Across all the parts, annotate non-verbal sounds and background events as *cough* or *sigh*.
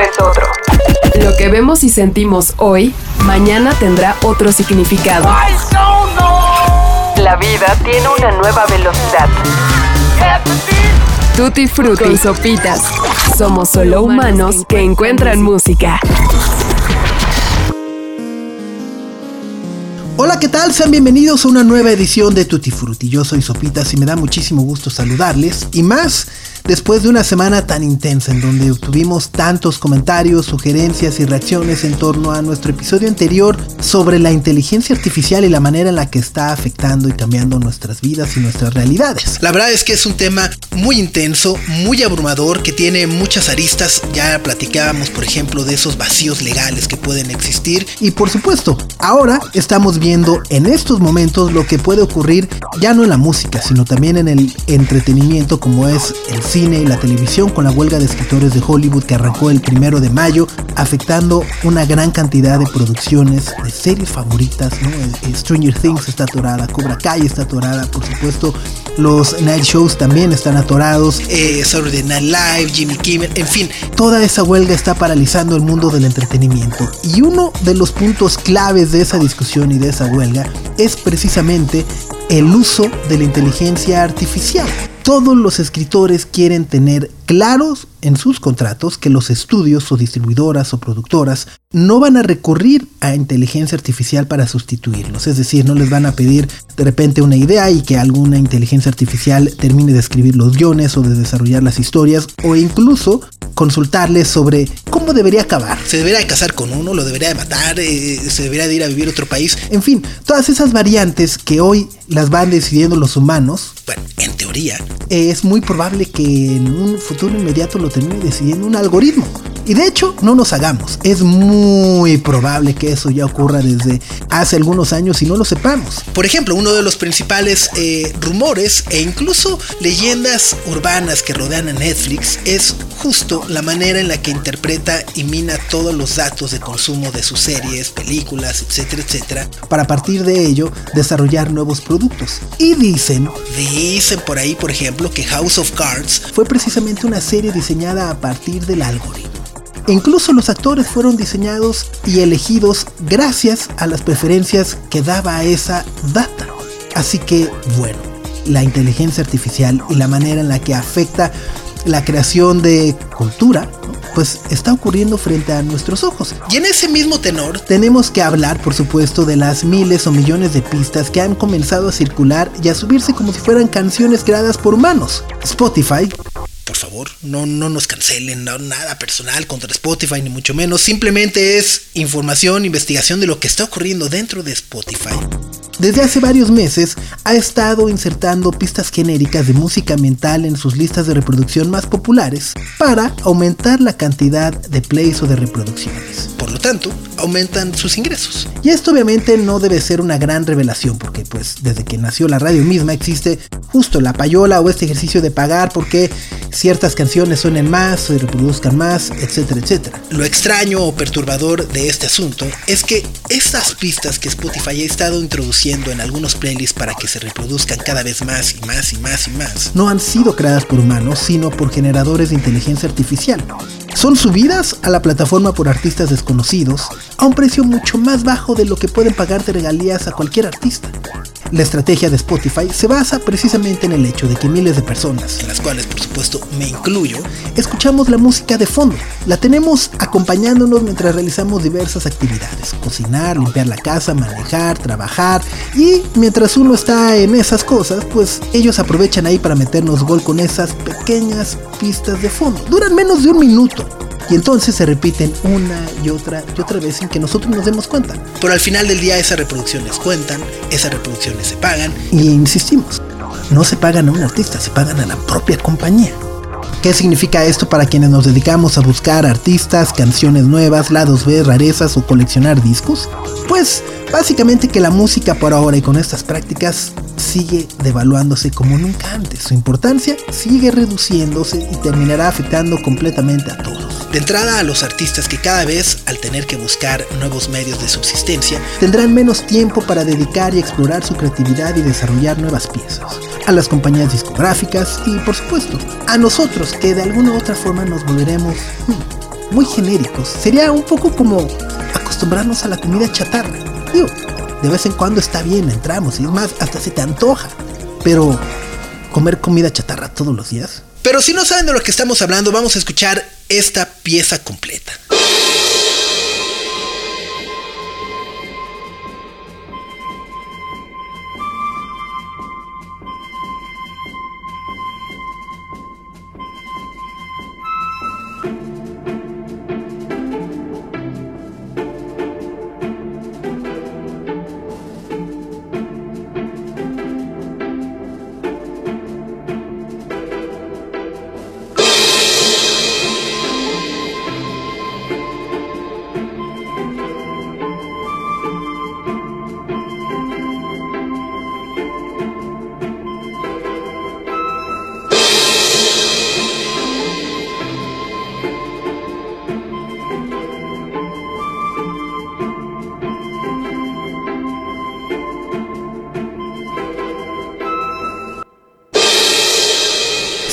es otro. Lo que vemos y sentimos hoy, mañana tendrá otro significado. La vida tiene una nueva velocidad. Tutti frutti y sopitas. Somos solo humanos que encuentran música. Hola, ¿qué tal? Sean bienvenidos a una nueva edición de Tutti Frutti. Yo soy Sopitas y me da muchísimo gusto saludarles. Y más después de una semana tan intensa en donde tuvimos tantos comentarios, sugerencias y reacciones en torno a nuestro episodio anterior sobre la inteligencia artificial y la manera en la que está afectando y cambiando nuestras vidas y nuestras realidades. La verdad es que es un tema muy intenso, muy abrumador, que tiene muchas aristas. Ya platicábamos, por ejemplo, de esos vacíos legales que pueden existir. Y por supuesto, ahora estamos viendo en estos momentos lo que puede ocurrir ya no en la música, sino también en el entretenimiento como es el cine y la televisión con la huelga de escritores de Hollywood que arrancó el primero de mayo, afectando una gran cantidad de producciones de series favoritas. ¿no? Stranger Things está atorada, Cobra Kai está atorada, por supuesto, los night shows también están atorados, eh, Saturday Night Live, Jimmy Kimmel, en fin, toda esa huelga está paralizando el mundo del entretenimiento. Y uno de los puntos claves de esa discusión y de esa huelga es precisamente el uso de la inteligencia artificial todos los escritores quieren tener claros en sus contratos que los estudios o distribuidoras o productoras no van a recurrir a inteligencia artificial para sustituirlos. Es decir, no les van a pedir de repente una idea y que alguna inteligencia artificial termine de escribir los guiones o de desarrollar las historias o incluso consultarles sobre cómo debería acabar. Se debería de casar con uno, lo debería de matar, eh, se debería de ir a vivir a otro país. En fin, todas esas variantes que hoy las van decidiendo los humanos, bueno, en teoría, es muy probable que en un futuro inmediato lo termine decidiendo un algoritmo. Y de hecho, no nos hagamos. Es muy probable que eso ya ocurra desde hace algunos años y no lo sepamos. Por ejemplo, uno de los principales eh, rumores e incluso leyendas urbanas que rodean a Netflix es justo la manera en la que interpreta y mina todos los datos de consumo de sus series, películas, etcétera, etcétera, para a partir de ello desarrollar nuevos productos. Y dicen, dicen por ahí, por ejemplo, que House of Cards fue precisamente una serie diseñada a partir del algoritmo. Incluso los actores fueron diseñados y elegidos gracias a las preferencias que daba esa data. Así que, bueno, la inteligencia artificial y la manera en la que afecta la creación de cultura, pues está ocurriendo frente a nuestros ojos. Y en ese mismo tenor tenemos que hablar, por supuesto, de las miles o millones de pistas que han comenzado a circular y a subirse como si fueran canciones creadas por humanos. Spotify favor, no, no nos cancelen, no, nada personal contra Spotify, ni mucho menos. Simplemente es información, investigación de lo que está ocurriendo dentro de Spotify. Desde hace varios meses ha estado insertando pistas genéricas de música mental en sus listas de reproducción más populares para aumentar la cantidad de plays o de reproducciones. Por lo tanto, aumentan sus ingresos. Y esto obviamente no debe ser una gran revelación porque pues desde que nació la radio misma existe justo la payola o este ejercicio de pagar porque ciertas canciones suenen más, se reproduzcan más, etcétera, etcétera. Lo extraño o perturbador de este asunto es que estas pistas que Spotify ha estado introduciendo en algunos playlists para que se reproduzcan cada vez más y más y más y más, no han sido creadas por humanos, sino por generadores de inteligencia artificial. Son subidas a la plataforma por artistas desconocidos a un precio mucho más bajo de lo que pueden pagar de regalías a cualquier artista. La estrategia de Spotify se basa precisamente en el hecho de que miles de personas, las cuales por supuesto me incluyo, escuchamos la música de fondo. La tenemos acompañándonos mientras realizamos diversas actividades, cocinar, limpiar la casa, manejar, trabajar y mientras uno está en esas cosas, pues ellos aprovechan ahí para meternos gol con esas pequeñas pistas de fondo. Duran menos de un minuto y entonces se repiten una y otra y otra vez sin que nosotros nos demos cuenta. Pero al final del día esas reproducciones cuentan, esas reproducciones se pagan y insistimos, no se pagan a un artista, se pagan a la propia compañía. ¿Qué significa esto para quienes nos dedicamos a buscar artistas, canciones nuevas, lados B, rarezas o coleccionar discos? Pues básicamente que la música por ahora y con estas prácticas sigue devaluándose como nunca antes. Su importancia sigue reduciéndose y terminará afectando completamente a todos. De entrada a los artistas que cada vez, al tener que buscar nuevos medios de subsistencia, tendrán menos tiempo para dedicar y explorar su creatividad y desarrollar nuevas piezas. A las compañías discográficas y, por supuesto, a nosotros que de alguna u otra forma nos volveremos hmm, muy genéricos. Sería un poco como acostumbrarnos a la comida chatarra. Digo, de vez en cuando está bien, entramos y es más, hasta se te antoja. Pero comer comida chatarra todos los días. Pero si no saben de lo que estamos hablando, vamos a escuchar esta pieza completa.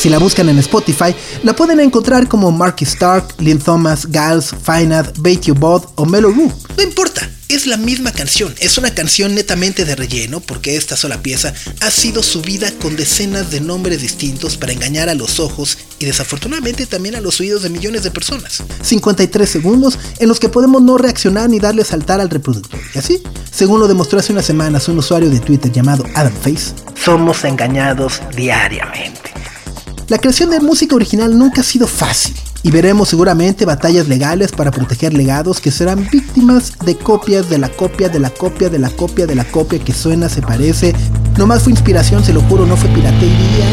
Si la buscan en Spotify, la pueden encontrar como Marky Stark, Lynn Thomas, Gals, Finad, Bait You Bod o Melo Roo. No importa, es la misma canción. Es una canción netamente de relleno porque esta sola pieza ha sido subida con decenas de nombres distintos para engañar a los ojos y desafortunadamente también a los oídos de millones de personas. 53 segundos en los que podemos no reaccionar ni darle saltar al reproductor. Y así, según lo demostró hace unas semanas un usuario de Twitter llamado Adam Face, somos engañados diariamente. La creación de música original nunca ha sido fácil y veremos seguramente batallas legales para proteger legados que serán víctimas de copias de la copia de la copia de la copia de la copia que suena, se parece. Nomás fue inspiración, se lo juro, no fue piratería.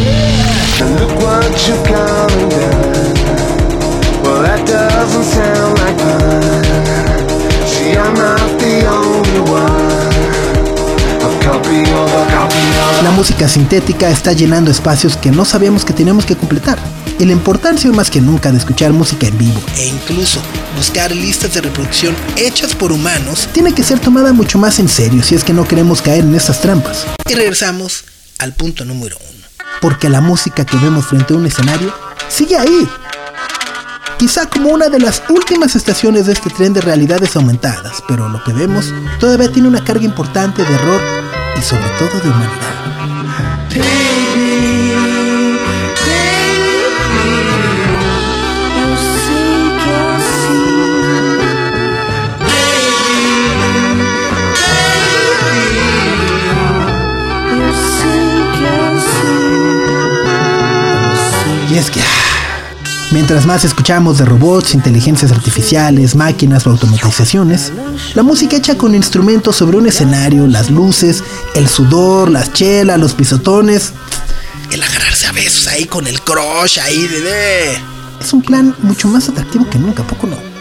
Música sintética está llenando espacios que no sabíamos que teníamos que completar. Y la importancia más que nunca de escuchar música en vivo e incluso buscar listas de reproducción hechas por humanos tiene que ser tomada mucho más en serio si es que no queremos caer en estas trampas. Y regresamos al punto número uno. Porque la música que vemos frente a un escenario sigue ahí. Quizá como una de las últimas estaciones de este tren de realidades aumentadas, pero lo que vemos todavía tiene una carga importante de error y sobre todo de humanidad. Y es que Mientras más escuchamos de robots, inteligencias artificiales, máquinas o automatizaciones, la música hecha con instrumentos sobre un escenario, las luces, el sudor, las chelas, los pisotones, el agarrarse a besos ahí con el crush ahí de... Es un plan mucho más atractivo que nunca, poco no.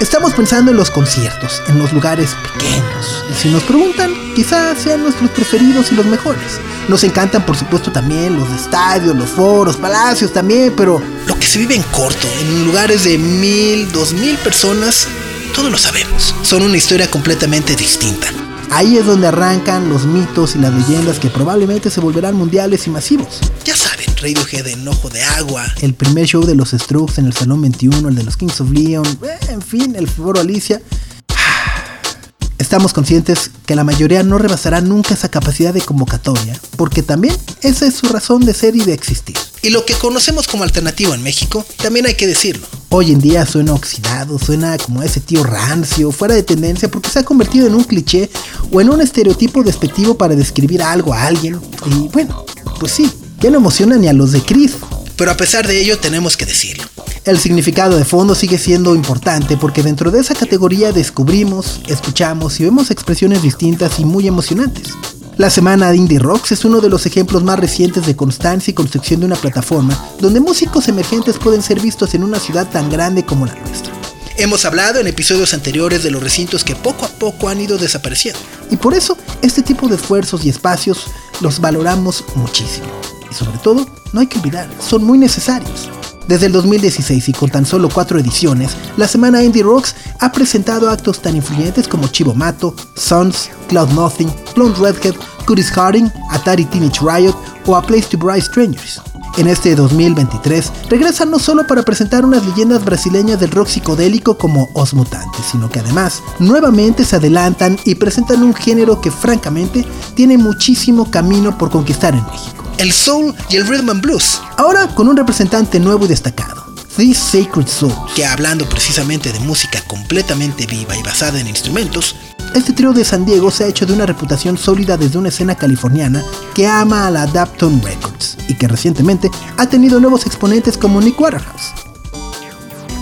Estamos pensando en los conciertos, en los lugares pequeños. Y si nos preguntan, quizás sean nuestros preferidos y los mejores. Nos encantan, por supuesto, también los estadios, los foros, palacios también, pero lo que se vive en corto, en lugares de mil, dos mil personas, todos lo sabemos. Son una historia completamente distinta. Ahí es donde arrancan los mitos y las leyendas que probablemente se volverán mundiales y masivos. Ya Radiohead en Ojo de Agua. El primer show de los Strokes en el Salón 21, el de los Kings of Leon, eh, en fin, el Foro Alicia. *sighs* Estamos conscientes que la mayoría no rebasará nunca esa capacidad de convocatoria, porque también esa es su razón de ser y de existir. Y lo que conocemos como alternativo en México, también hay que decirlo. Hoy en día suena oxidado, suena como ese tío rancio, fuera de tendencia, porque se ha convertido en un cliché o en un estereotipo despectivo para describir algo a alguien. Y bueno, pues sí, ya no emociona ni a los de Chris. Pero a pesar de ello tenemos que decirlo. El significado de fondo sigue siendo importante porque dentro de esa categoría descubrimos, escuchamos y vemos expresiones distintas y muy emocionantes. La semana de Indie Rocks es uno de los ejemplos más recientes de constancia y construcción de una plataforma donde músicos emergentes pueden ser vistos en una ciudad tan grande como la nuestra. Hemos hablado en episodios anteriores de los recintos que poco a poco han ido desapareciendo. Y por eso este tipo de esfuerzos y espacios los valoramos muchísimo. Sobre todo, no hay que olvidar, son muy necesarios. Desde el 2016 y con tan solo cuatro ediciones, la semana Indie Rocks ha presentado actos tan influyentes como Chivo Mato, Sons, Cloud Nothing, Blonde Redhead, Curtis Harding, Atari Teenage Riot o A Place to Bright Strangers. en este 2023 regresan no solo para presentar unas leyendas brasileñas del rock psicodélico como Os Mutantes, sino que además nuevamente se adelantan y presentan un género que francamente tiene muchísimo camino por conquistar en México. El soul y el rhythm and blues. Ahora con un representante nuevo y destacado. These Sacred Souls. Que hablando precisamente de música completamente viva y basada en instrumentos, este trío de San Diego se ha hecho de una reputación sólida desde una escena californiana que ama a la Dapton Records y que recientemente ha tenido nuevos exponentes como Nick Waterhouse.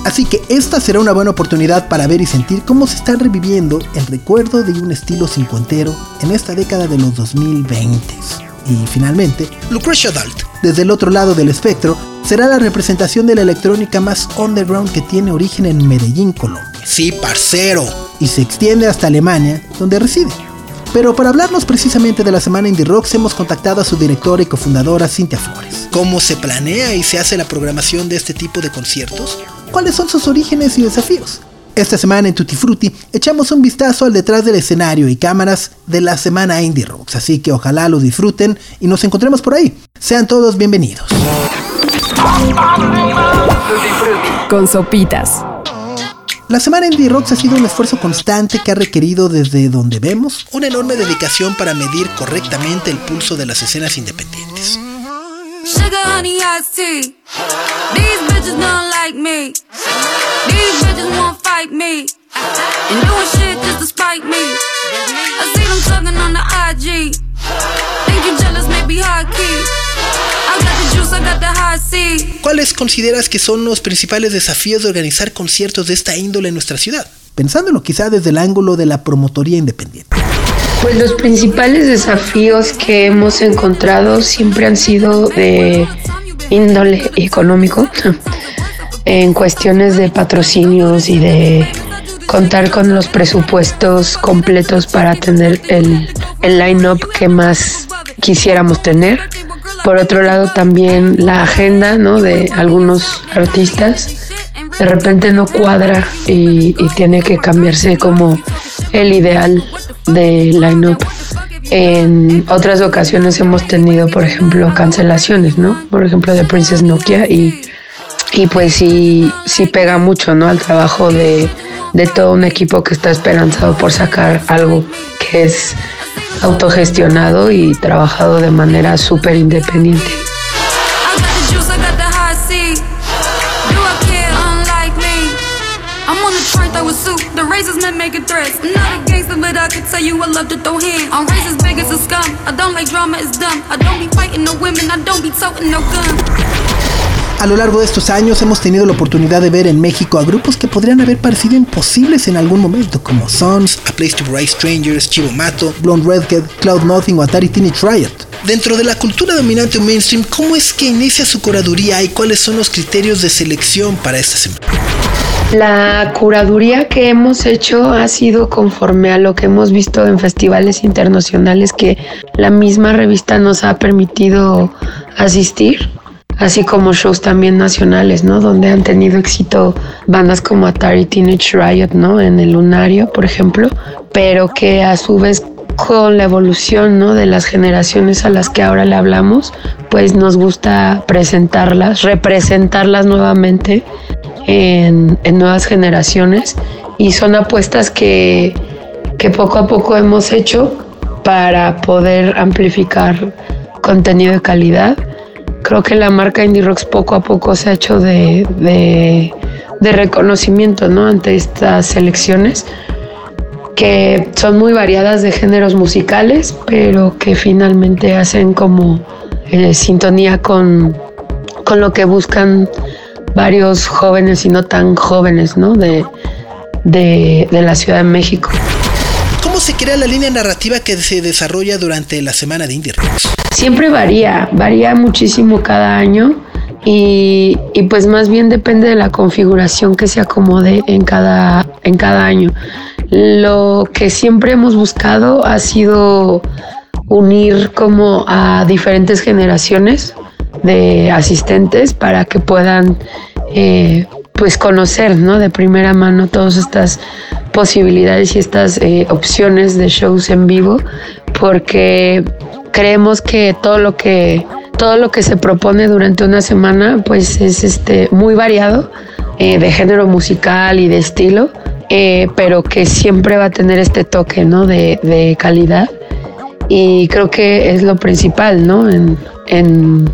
Así que esta será una buena oportunidad para ver y sentir cómo se está reviviendo el recuerdo de un estilo cincuentero en esta década de los 2020. Y finalmente, Lucretia Dalt. Desde el otro lado del espectro, será la representación de la electrónica más underground que tiene origen en Medellín, Colombia. Sí, parcero. Y se extiende hasta Alemania, donde reside. Pero para hablarnos precisamente de la semana Indie Rocks hemos contactado a su directora y cofundadora Cintia Flores. ¿Cómo se planea y se hace la programación de este tipo de conciertos? ¿Cuáles son sus orígenes y desafíos? Esta semana en Tutti Frutti echamos un vistazo al detrás del escenario y cámaras de la semana Indie Rocks, así que ojalá lo disfruten y nos encontremos por ahí. Sean todos bienvenidos. Con sopitas. La semana Indie Rocks ha sido un esfuerzo constante que ha requerido desde donde vemos una enorme dedicación para medir correctamente el pulso de las escenas independientes. ¿Cuáles consideras que son los principales desafíos de organizar conciertos de esta índole en nuestra ciudad? Pensándolo quizá desde el ángulo de la promotoría independiente. Pues los principales desafíos que hemos encontrado siempre han sido de índole económico, en cuestiones de patrocinios y de contar con los presupuestos completos para tener el, el line-up que más quisiéramos tener. Por otro lado, también la agenda ¿no? de algunos artistas de repente no cuadra y, tiene que cambiarse como el ideal de line-up. En otras ocasiones hemos tenido, por ejemplo, cancelaciones, ¿no? Por ejemplo, de Princess Nokia y, y pues sí, sí pega mucho, ¿no? Al trabajo de, de todo un equipo que está esperanzado por sacar algo que es autogestionado y trabajado de manera súper independiente. A lo largo de estos años hemos tenido la oportunidad de ver en México a grupos que podrían haber parecido imposibles en algún momento, como Sons, A Place to Rise Strangers, Chivo Mato, Blonde Redhead, Cloud Nothing o Atari Teenage Riot. Dentro de la cultura dominante mainstream, ¿cómo es que inicia su curaduría y cuáles son los criterios de selección para esta semana? La curaduría que hemos hecho ha sido conforme a lo que hemos visto en festivales internacionales que la misma revista nos ha permitido asistir así como shows también nacionales, ¿no? Donde han tenido éxito bandas como Atari Teenage Riot, ¿no? En el Lunario, por ejemplo, pero que a su vez con la evolución ¿no? de las generaciones a las que ahora le hablamos, pues nos gusta presentarlas, representarlas nuevamente en, nuevas generaciones y son apuestas que, que poco a poco hemos hecho para poder amplificar contenido de calidad creo que la marca Indie Rocks poco a poco se ha hecho de, de, reconocimiento ¿no? ante estas selecciones que son muy variadas de géneros musicales, pero que finalmente hacen como eh, sintonía con, con lo que buscan varios jóvenes y no tan jóvenes ¿no? De, de, de la Ciudad de México. ¿Cómo se crea la línea narrativa que se desarrolla durante la semana de Indie Rocks? Siempre varía, varía muchísimo cada año y, pues más bien depende de la configuración que se acomode en cada, en cada año. Lo que siempre hemos buscado ha sido unir como a diferentes generaciones de asistentes para que puedan eh, pues conocer ¿no? de primera mano todas estas posibilidades y estas eh, opciones de shows en vivo porque creemos que todo lo que todo lo que se propone durante una semana pues es este, muy variado eh, de género musical y de estilo, eh, pero que siempre va a tener este toque ¿no? de, de, calidad. Y creo que es lo principal, ¿no? En, en,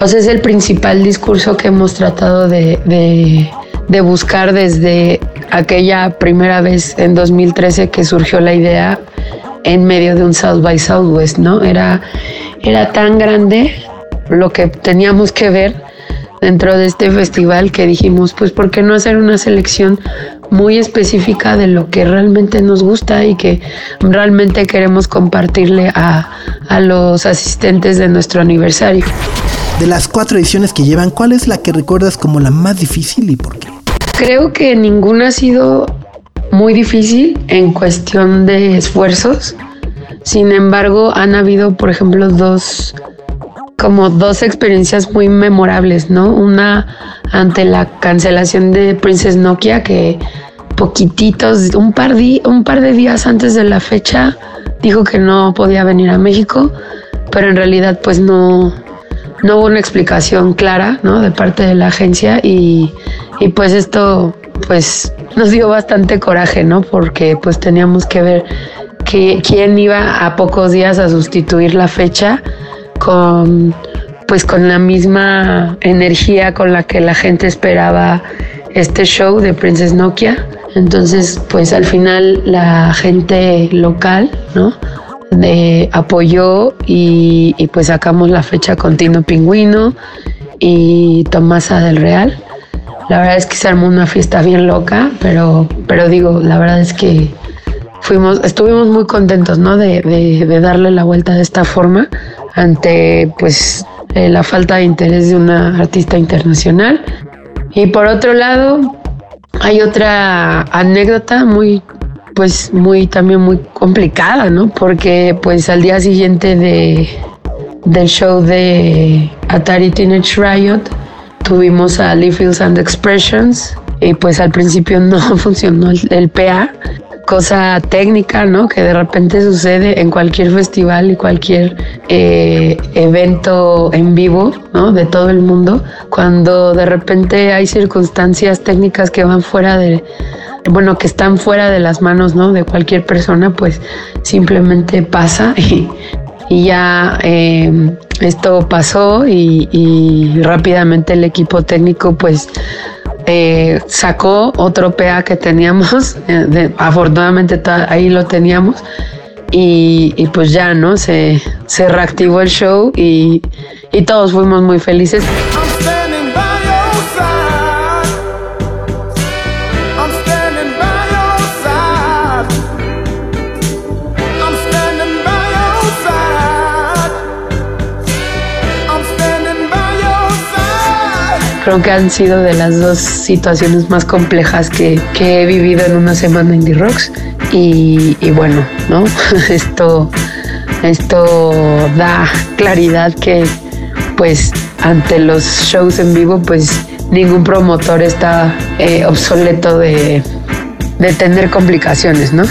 o sea, es el principal discurso que hemos tratado de, de, de buscar desde aquella primera vez en 2013 que surgió la idea en medio de un South by Southwest, ¿no? Era, era tan grande lo que teníamos que ver dentro de este festival que dijimos, pues, ¿por qué no hacer una selección muy específica de lo que realmente nos gusta y que realmente queremos compartirle a, a los asistentes de nuestro aniversario? De las cuatro ediciones que llevan, ¿cuál es la que recuerdas como la más difícil y por qué? Creo que ninguna ha sido muy difícil en cuestión de esfuerzos. Sin embargo, han habido, por ejemplo, dos como dos experiencias muy memorables, ¿no? Una ante la cancelación de Princess Nokia que poquititos, un par, de, un par de días antes de la fecha dijo que no podía venir a México, pero en realidad pues no, no hubo una explicación clara, ¿no? De parte de la agencia y, y pues esto pues nos dio bastante coraje, ¿no? Porque pues teníamos que ver que, quién iba a pocos días a sustituir la fecha con pues con la misma energía con la que la gente esperaba este show de Princess Nokia. Entonces, pues al final la gente local, ¿no? De, apoyó y, pues sacamos la fecha con Tino Pingüino y Tomasa del Real. La verdad es que se armó una fiesta bien loca, pero, pero digo, la verdad es que fuimos, estuvimos muy contentos, ¿no? De, de, de darle la vuelta de esta forma ante, pues, eh, la falta de interés de una artista internacional. Y por otro lado, hay otra anécdota muy, pues, muy, también muy complicada, ¿no? Porque, pues, al día siguiente de, del show de Atari Teenage Riot, tuvimos a Lee and Expressions y pues al principio *laughs* no funcionó el, el, PA, cosa técnica, ¿no? Que de repente sucede en cualquier festival y cualquier eh, evento en vivo, ¿no? De todo el mundo, cuando de repente hay circunstancias técnicas que van fuera de, bueno, que están fuera de las manos, ¿no? De cualquier persona, pues simplemente pasa *laughs* y, y ya eh, esto pasó y, rápidamente el equipo técnico pues eh, sacó otro PA que teníamos, *laughs* eh, afortunadamente ahí lo teníamos y, pues ya, ¿no? Se, reactivó el show y todos fuimos muy felices. Creo que han sido de las dos situaciones más complejas que, he vivido en una semana Indie Rocks. Y, y bueno, ¿no? *laughs* Esto, esto da claridad que pues ante los shows en vivo pues ningún promotor está eh, obsoleto de, de tener complicaciones, ¿no?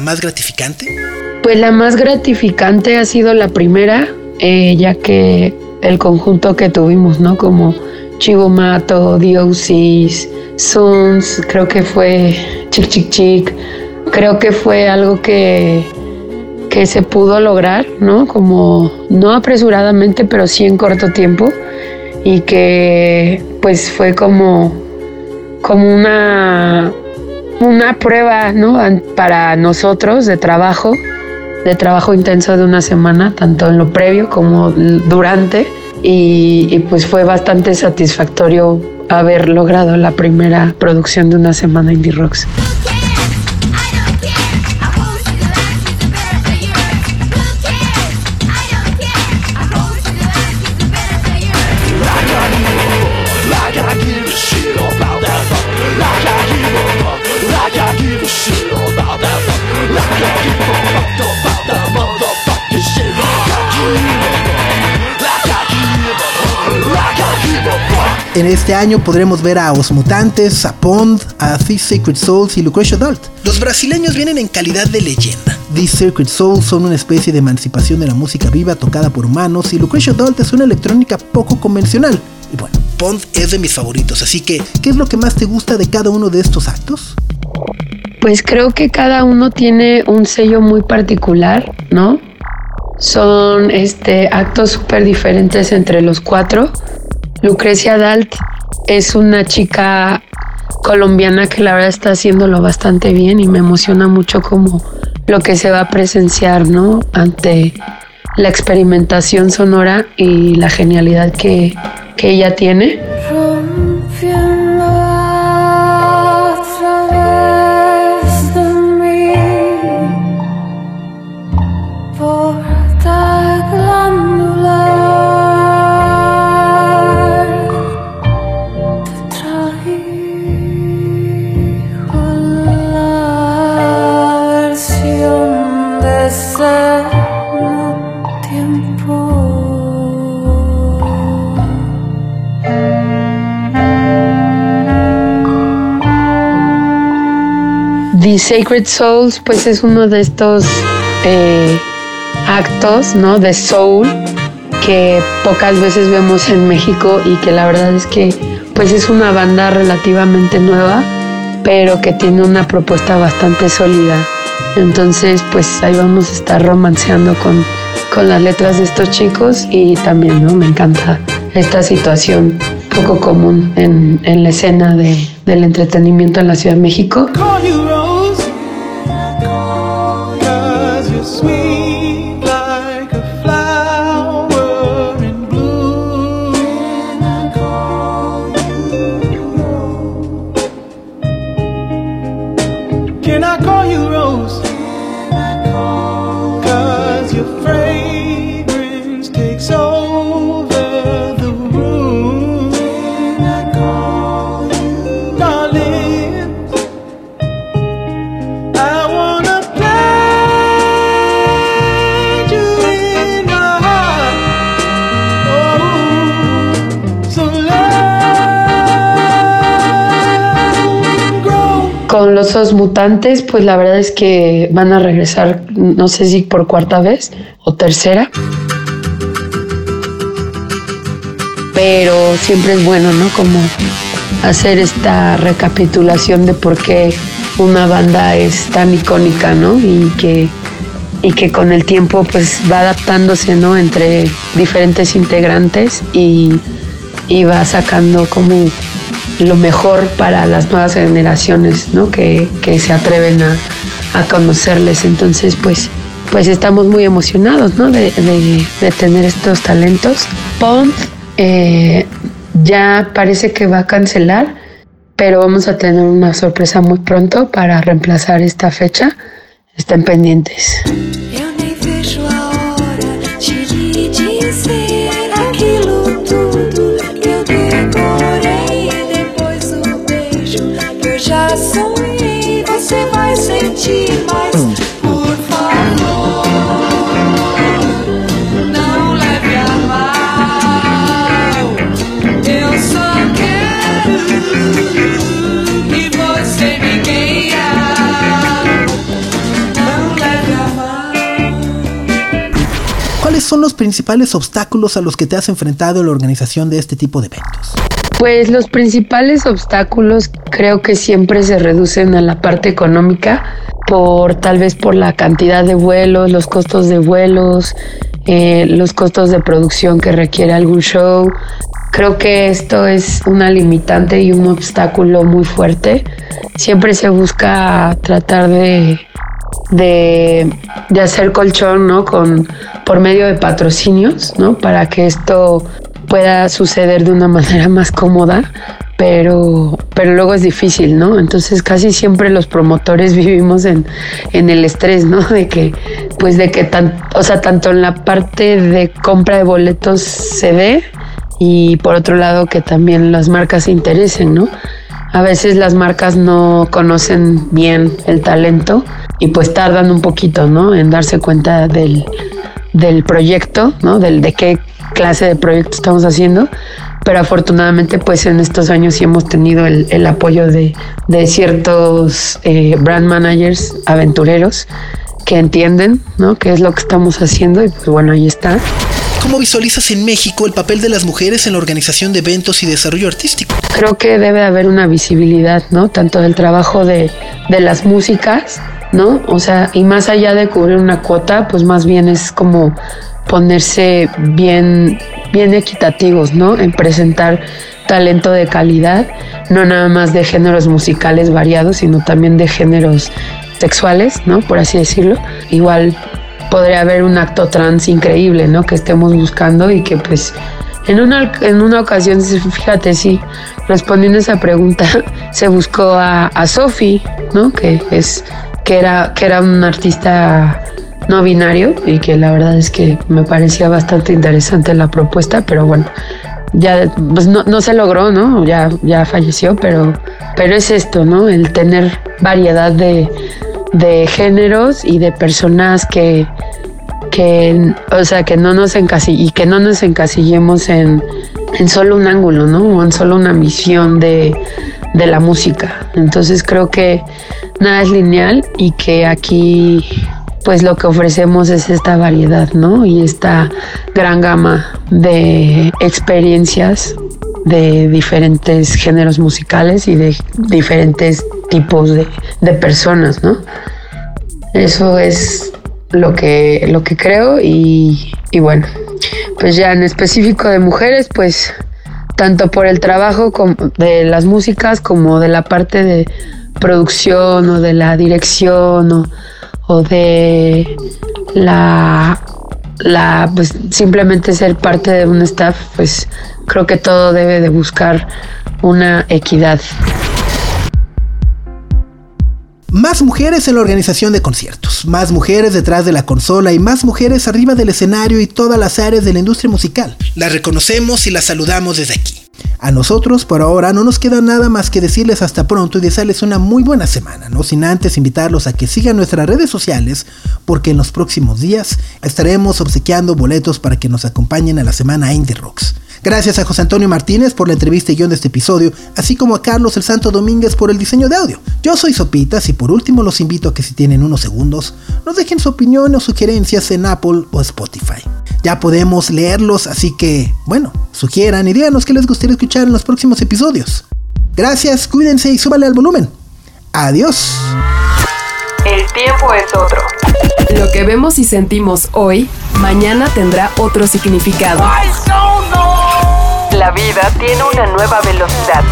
Más gratificante. Pues la más gratificante ha sido la primera, eh, ya que el conjunto que tuvimos, ¿no? Como Chivo Mato, Diosis, Suns, creo que fue Chic Chic Chic, creo que fue algo que que se pudo lograr, ¿no? Como no apresuradamente, pero sí en corto tiempo y que pues fue como como una una prueba, ¿no? Para nosotros de trabajo, de trabajo intenso de una semana, tanto en lo previo como durante y, y pues fue bastante satisfactorio haber logrado la primera producción de una semana Indie Rocks. En este año podremos ver a Os Mutantes, a Pond, a These Sacred Souls y Lucretia Adult. Los brasileños vienen en calidad de leyenda. These Sacred Souls son una especie de emancipación de la música viva tocada por humanos y Lucretia Adult es una electrónica poco convencional. Y bueno, Pond es de mis favoritos, así que... ¿Qué es lo que más te gusta de cada uno de estos actos? Pues creo que cada uno tiene un sello muy particular, ¿no? Son este, actos súper diferentes entre los cuatro Lucrecia Dalt es una chica colombiana que la verdad está haciéndolo bastante bien y me emociona mucho como lo que se va a presenciar, ¿no? Ante la experimentación sonora y la genialidad que, que ella tiene. The Sacred Souls, pues es uno de estos eh, actos, ¿no? De soul que pocas veces vemos en México y que la verdad es que, pues es una banda relativamente nueva, pero que tiene una propuesta bastante sólida. Entonces, pues ahí vamos a estar romanceando con, con las letras de estos chicos y también, ¿no? Me encanta esta situación poco común en, en la escena de, del entretenimiento en la Ciudad de México. Pues la verdad es que van a regresar, no sé si por cuarta vez o tercera. Pero siempre es bueno, ¿no? Como hacer esta recapitulación de por qué una banda es tan icónica, ¿no? Y que, y que con el tiempo pues va adaptándose, ¿no? Entre diferentes integrantes y, y va sacando como lo mejor para las nuevas generaciones, ¿no? Que, se atreven a, conocerles. Entonces, pues, pues estamos muy emocionados, ¿no? De, tener estos talentos. Pond eh, ya parece que va a cancelar, pero vamos a tener una sorpresa muy pronto para reemplazar esta fecha. Estén pendientes. Son los principales obstáculos a los que te has enfrentado en la organización de este tipo de eventos? Pues los principales obstáculos creo que siempre se reducen a la parte económica, por tal vez por la cantidad de vuelos, los costos de vuelos, eh, los costos de producción que requiere algún show. Creo que esto es una limitante y un obstáculo muy fuerte. Siempre se busca tratar de, de, de hacer colchón, ¿no? Con, por medio de patrocinios, ¿no? Para que esto pueda suceder de una manera más cómoda, pero, pero luego es difícil, ¿no? Entonces casi siempre los promotores *laughs* vivimos en, en el estrés, ¿no? De que, pues de que tan, o sea, tanto en la parte de compra de boletos se dé y por otro lado que también las marcas se interesen, ¿no? A veces las marcas no conocen bien el talento y pues tardan un poquito, ¿no? En darse cuenta del, del proyecto, ¿no? Del de qué clase de proyecto estamos haciendo. Pero afortunadamente, pues en estos años sí hemos tenido el, apoyo de, ciertos eh, brand managers aventureros que entienden, ¿no? Qué es lo que estamos haciendo y pues bueno, ahí está. ¿Cómo visualizas en México el papel de las mujeres en la organización de eventos y desarrollo artístico? Creo que debe haber una visibilidad, ¿no? Tanto del trabajo de, de las músicas, ¿no? O sea, y más allá de cubrir una cuota, pues más bien es como ponerse bien, bien equitativos, ¿no? En presentar talento de calidad, no nada más de géneros musicales variados, sino también de géneros sexuales, ¿no? Por así decirlo. Igual podría haber un acto trans increíble, ¿no? Que estemos buscando y que pues en una, en una ocasión, fíjate, sí, respondiendo a esa pregunta, *laughs* se buscó a, a Sophie, ¿no? Que es, que era, que era un artista no binario y que la verdad es que me parecía bastante interesante la propuesta, pero bueno, ya pues no, no se logró, ¿no? Ya, ya falleció, pero, pero es esto, ¿no? El tener variedad de, de géneros y de personas que, que, o sea, que no nos y que no nos encasillemos en, en solo un ángulo, ¿no? O en solo una misión de, de la música. Entonces creo que nada es lineal y que aquí pues lo que ofrecemos es esta variedad, ¿no? Y esta gran gama de experiencias de diferentes géneros musicales y de diferentes tipos de, de personas, ¿no? Eso es lo que, lo que creo y, y, bueno, pues ya en específico de mujeres, pues tanto por el trabajo de las músicas como de la parte de producción o de la dirección o, o de la, la, pues simplemente ser parte de un staff, pues creo que todo debe de buscar una equidad. Más mujeres en la organización de conciertos, más mujeres detrás de la consola y más mujeres arriba del escenario y todas las áreas de la industria musical. Las reconocemos y las saludamos desde aquí. A nosotros por ahora no nos queda nada más que decirles hasta pronto y desearles una muy buena semana, no sin antes invitarlos a que sigan nuestras redes sociales porque en los próximos días estaremos obsequiando boletos para que nos acompañen a la semana Indie Rocks. Gracias a José Antonio Martínez por la entrevista y guion de este episodio, así como a Carlos el Santo Domínguez por el diseño de audio. Yo soy Sopitas y por último los invito a que si tienen unos segundos, nos dejen su opinión o sugerencias en Apple o Spotify. Ya podemos leerlos, así que, bueno, sugieran y díganos qué les gustaría escuchar en los próximos episodios. Gracias, cuídense y súbale al volumen. Adiós. El tiempo es otro. Lo que vemos y sentimos hoy, mañana tendrá otro significado. La vida tiene una nueva velocidad.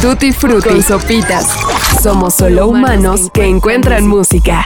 Tutti frutti y sopitas. Somos solo humanos que encuentran música.